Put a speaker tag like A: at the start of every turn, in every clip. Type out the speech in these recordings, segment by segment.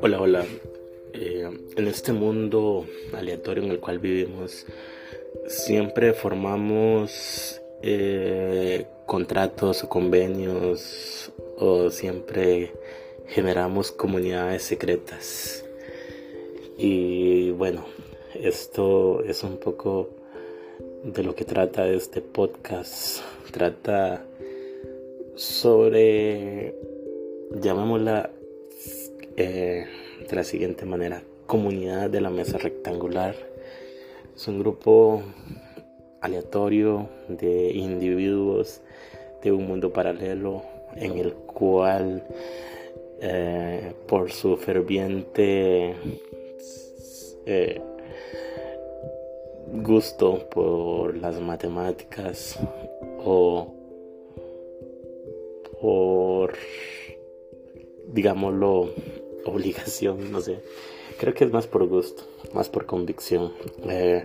A: Hola, hola. Eh, en este mundo aleatorio en el cual vivimos, siempre formamos eh, contratos o convenios o siempre generamos comunidades secretas. Y bueno, esto es un poco de lo que trata este podcast. Trata sobre, llamémosla eh, de la siguiente manera, comunidad de la mesa rectangular. Es un grupo aleatorio de individuos de un mundo paralelo en el cual eh, por su ferviente eh, gusto por las matemáticas o por digámoslo obligación no sé. Creo que es más por gusto más por convicción eh,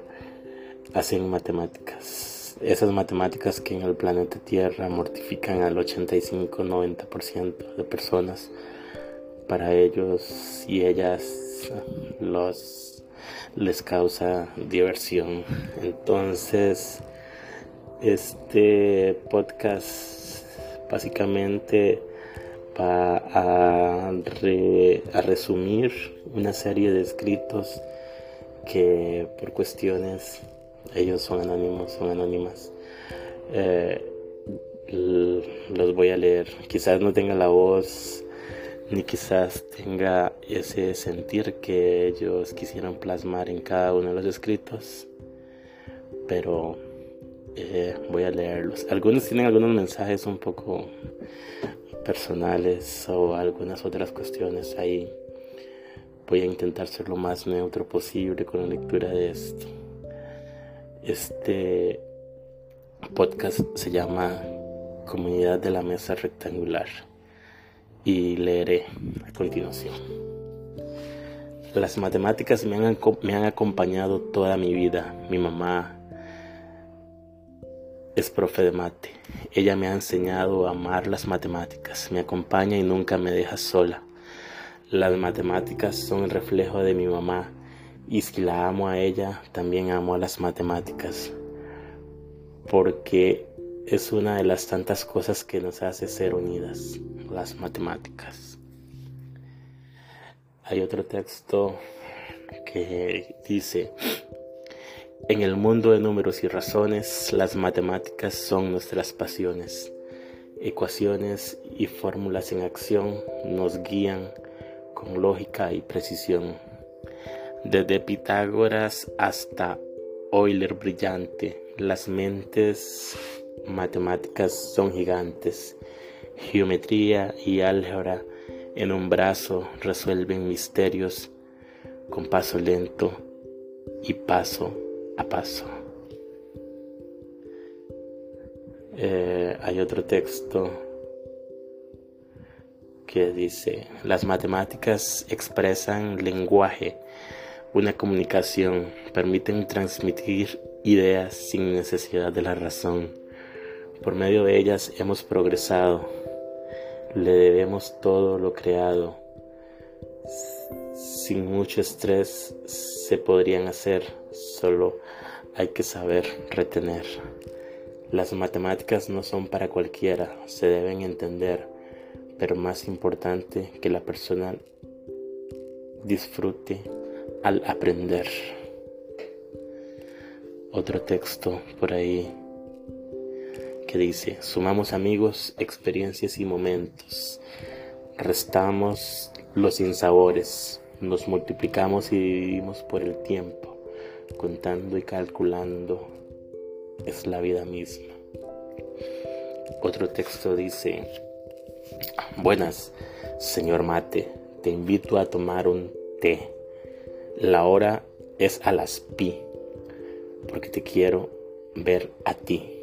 A: hacen matemáticas. Esas matemáticas que en el planeta Tierra mortifican al 85-90% de personas. Para ellos y ellas los les causa diversión. Entonces, este podcast básicamente va a, resumir una serie de escritos que por cuestiones ellos son anónimos, son anónimas. Eh, los voy a leer. Quizás no tenga la voz ni quizás tenga ese sentir que ellos quisieran plasmar en cada uno de los escritos, pero eh, voy a leerlos. Algunos tienen algunos mensajes un poco personales o algunas otras cuestiones ahí. Voy a intentar ser lo más neutro posible con la lectura de esto. Este podcast se llama Comunidad de la Mesa Rectangular y leeré a continuación. Las matemáticas me han, me han acompañado toda mi vida. Mi mamá es profe de mate. Ella me ha enseñado a amar las matemáticas. Me acompaña y nunca me deja sola. Las matemáticas son el reflejo de mi mamá y si la amo a ella, también amo a las matemáticas. Porque es una de las tantas cosas que nos hace ser unidas, las matemáticas. Hay otro texto que dice, en el mundo de números y razones, las matemáticas son nuestras pasiones. Ecuaciones y fórmulas en acción nos guían con lógica y precisión. Desde Pitágoras hasta Euler brillante, las mentes matemáticas son gigantes. Geometría y álgebra en un brazo resuelven misterios con paso lento y paso a paso. Eh, hay otro texto que dice, las matemáticas expresan lenguaje, una comunicación, permiten transmitir ideas sin necesidad de la razón. Por medio de ellas hemos progresado. Le debemos todo lo creado. Sin mucho estrés se podrían hacer, solo hay que saber retener. Las matemáticas no son para cualquiera, se deben entender, pero más importante que la persona disfrute al aprender. Otro texto por ahí que dice, sumamos amigos, experiencias y momentos, restamos los insabores, nos multiplicamos y vivimos por el tiempo, contando y calculando, es la vida misma. Otro texto dice, buenas, señor Mate, te invito a tomar un té. La hora es a las pi, porque te quiero ver a ti.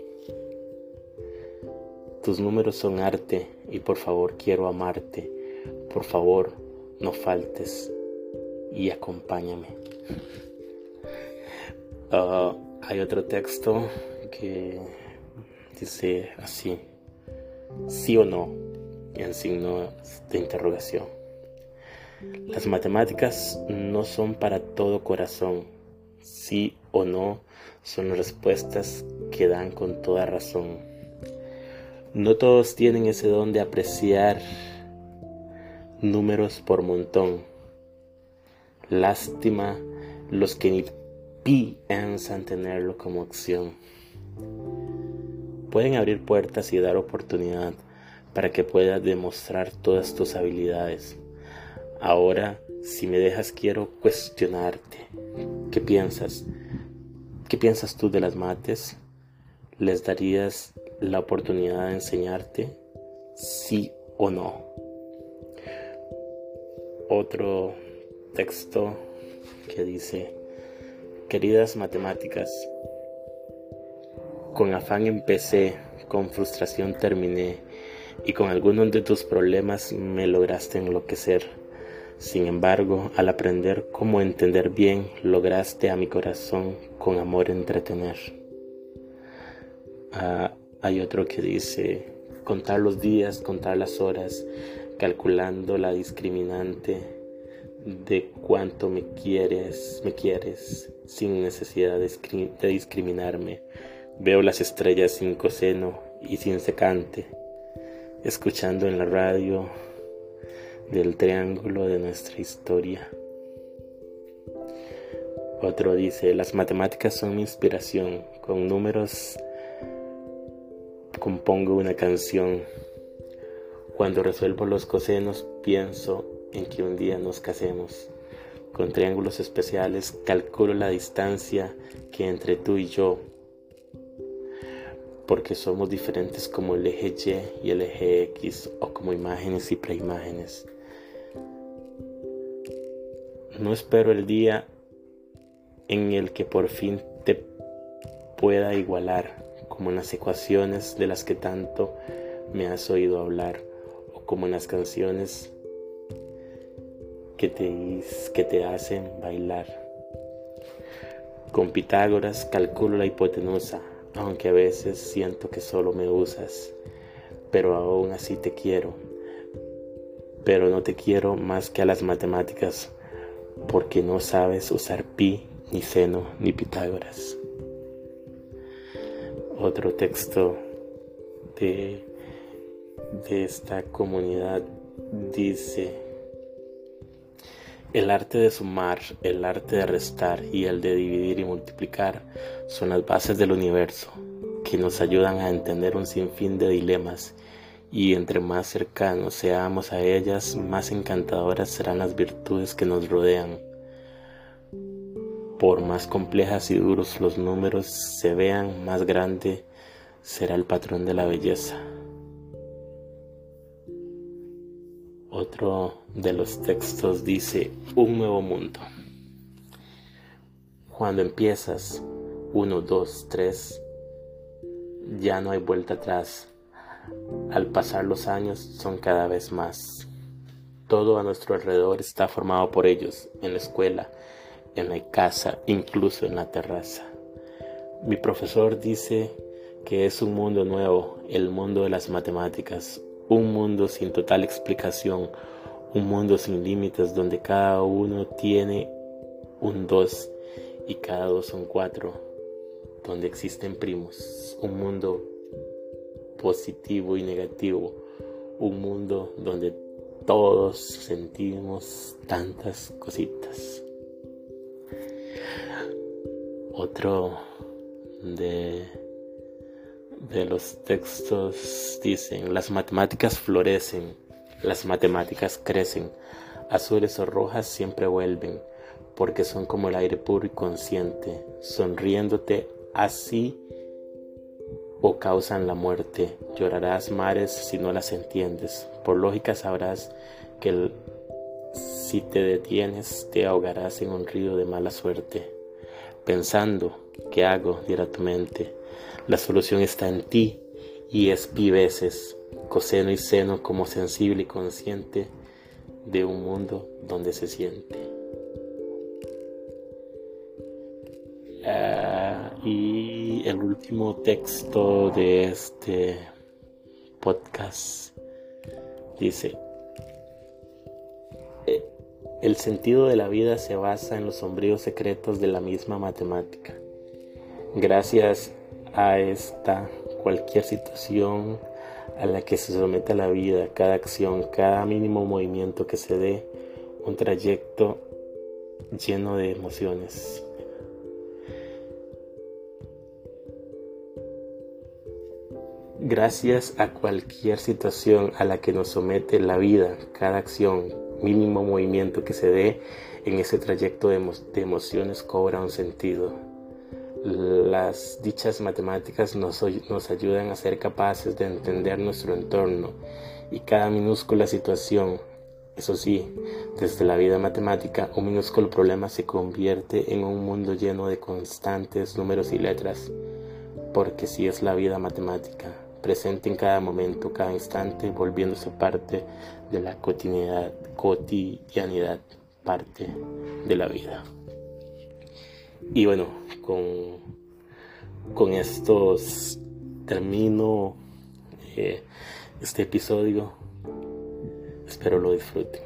A: Tus números son arte y por favor quiero amarte. Por favor, no faltes y acompáñame. Ah, hay otro texto que dice así. sí o no en signo de interrogación. Las matemáticas no son para todo corazón. Sí o no son respuestas que dan con toda razón. No todos tienen ese don de apreciar números por montón. Lástima los que ni piensan tenerlo como opción. Pueden abrir puertas y dar oportunidad para que puedas demostrar todas tus habilidades. Ahora, si me dejas, quiero cuestionarte. ¿Qué piensas? ¿Qué piensas tú de las mates? ¿Les darías la oportunidad de enseñarte? ¿Sí o no? Otro texto que dice, queridas matemáticas, con afán empecé, con frustración terminé, y con algunos de tus problemas me lograste enloquecer. Sin embargo, al aprender cómo entender bien, lograste a mi corazón con amor entretener. Ah, hay otro que dice, contar los días, contar las horas, calculando la discriminante de cuánto me quieres, me quieres, sin necesidad de, de discriminarme. Veo las estrellas sin coseno y sin secante, escuchando en la radio del triángulo de nuestra historia. Otro dice, las matemáticas son mi inspiración, con números compongo una canción. Cuando resuelvo los cosenos pienso en que un día nos casemos. Con triángulos especiales calculo la distancia que entre tú y yo porque somos diferentes como el eje Y y el eje X o como imágenes y preimágenes. No espero el día en el que por fin te pueda igualar como en las ecuaciones de las que tanto me has oído hablar como en las canciones que te, que te hacen bailar. Con Pitágoras calculo la hipotenusa, aunque a veces siento que solo me usas, pero aún así te quiero. Pero no te quiero más que a las matemáticas, porque no sabes usar pi, ni seno, ni Pitágoras. Otro texto de, de esta comunidad dice, el arte de sumar, el arte de restar y el de dividir y multiplicar son las bases del universo que nos ayudan a entender un sinfín de dilemas y entre más cercanos seamos a ellas, más encantadoras serán las virtudes que nos rodean. Por más complejas y duros los números se vean, más grande será el patrón de la belleza. Otro de los textos dice un nuevo mundo. Cuando empiezas 1, 2, 3, ya no hay vuelta atrás. Al pasar los años son cada vez más. Todo a nuestro alrededor está formado por ellos, en la escuela, en la casa, incluso en la terraza. Mi profesor dice que es un mundo nuevo, el mundo de las matemáticas, un mundo sin total explicación, un mundo sin límites donde cada uno tiene un dos y cada dos son cuatro, donde existen primos, un mundo positivo y negativo, un mundo donde todos sentimos tantas cositas. Otro de de los textos dicen, las matemáticas florecen, las matemáticas crecen, azules o rojas siempre vuelven, porque son como el aire puro y consciente, sonriéndote así o causan la muerte. Llorarás mares si no las entiendes. Por lógica sabrás que si te detienes te ahogarás en un río de mala suerte. Pensando, ¿qué hago? dirá tu mente la solución está en ti y es pi veces coseno y seno como sensible y consciente de un mundo donde se siente. Ah, y el último texto de este podcast. Dice, eh, el sentido de la vida se basa en los sombríos secretos de la misma matemática. Gracias a esta, cualquier situación a la que se somete la vida, cada acción, cada mínimo movimiento que se dé, un trayecto lleno de emociones. Gracias a cualquier situación a la que nos somete la vida, cada acción, mínimo movimiento que se dé en ese trayecto de, emociones cobra un sentido. Las dichas matemáticas nos, ayudan a ser capaces de entender nuestro entorno y cada minúscula situación. Eso sí, desde la vida matemática, un minúsculo problema se convierte en un mundo lleno de constantes números y letras, porque si es la vida matemática, presente en cada momento, cada instante, volviéndose parte de la cotidianidad, cotidianidad parte de la vida. Y bueno, con, con estos termino eh, este episodio. Espero lo disfruten.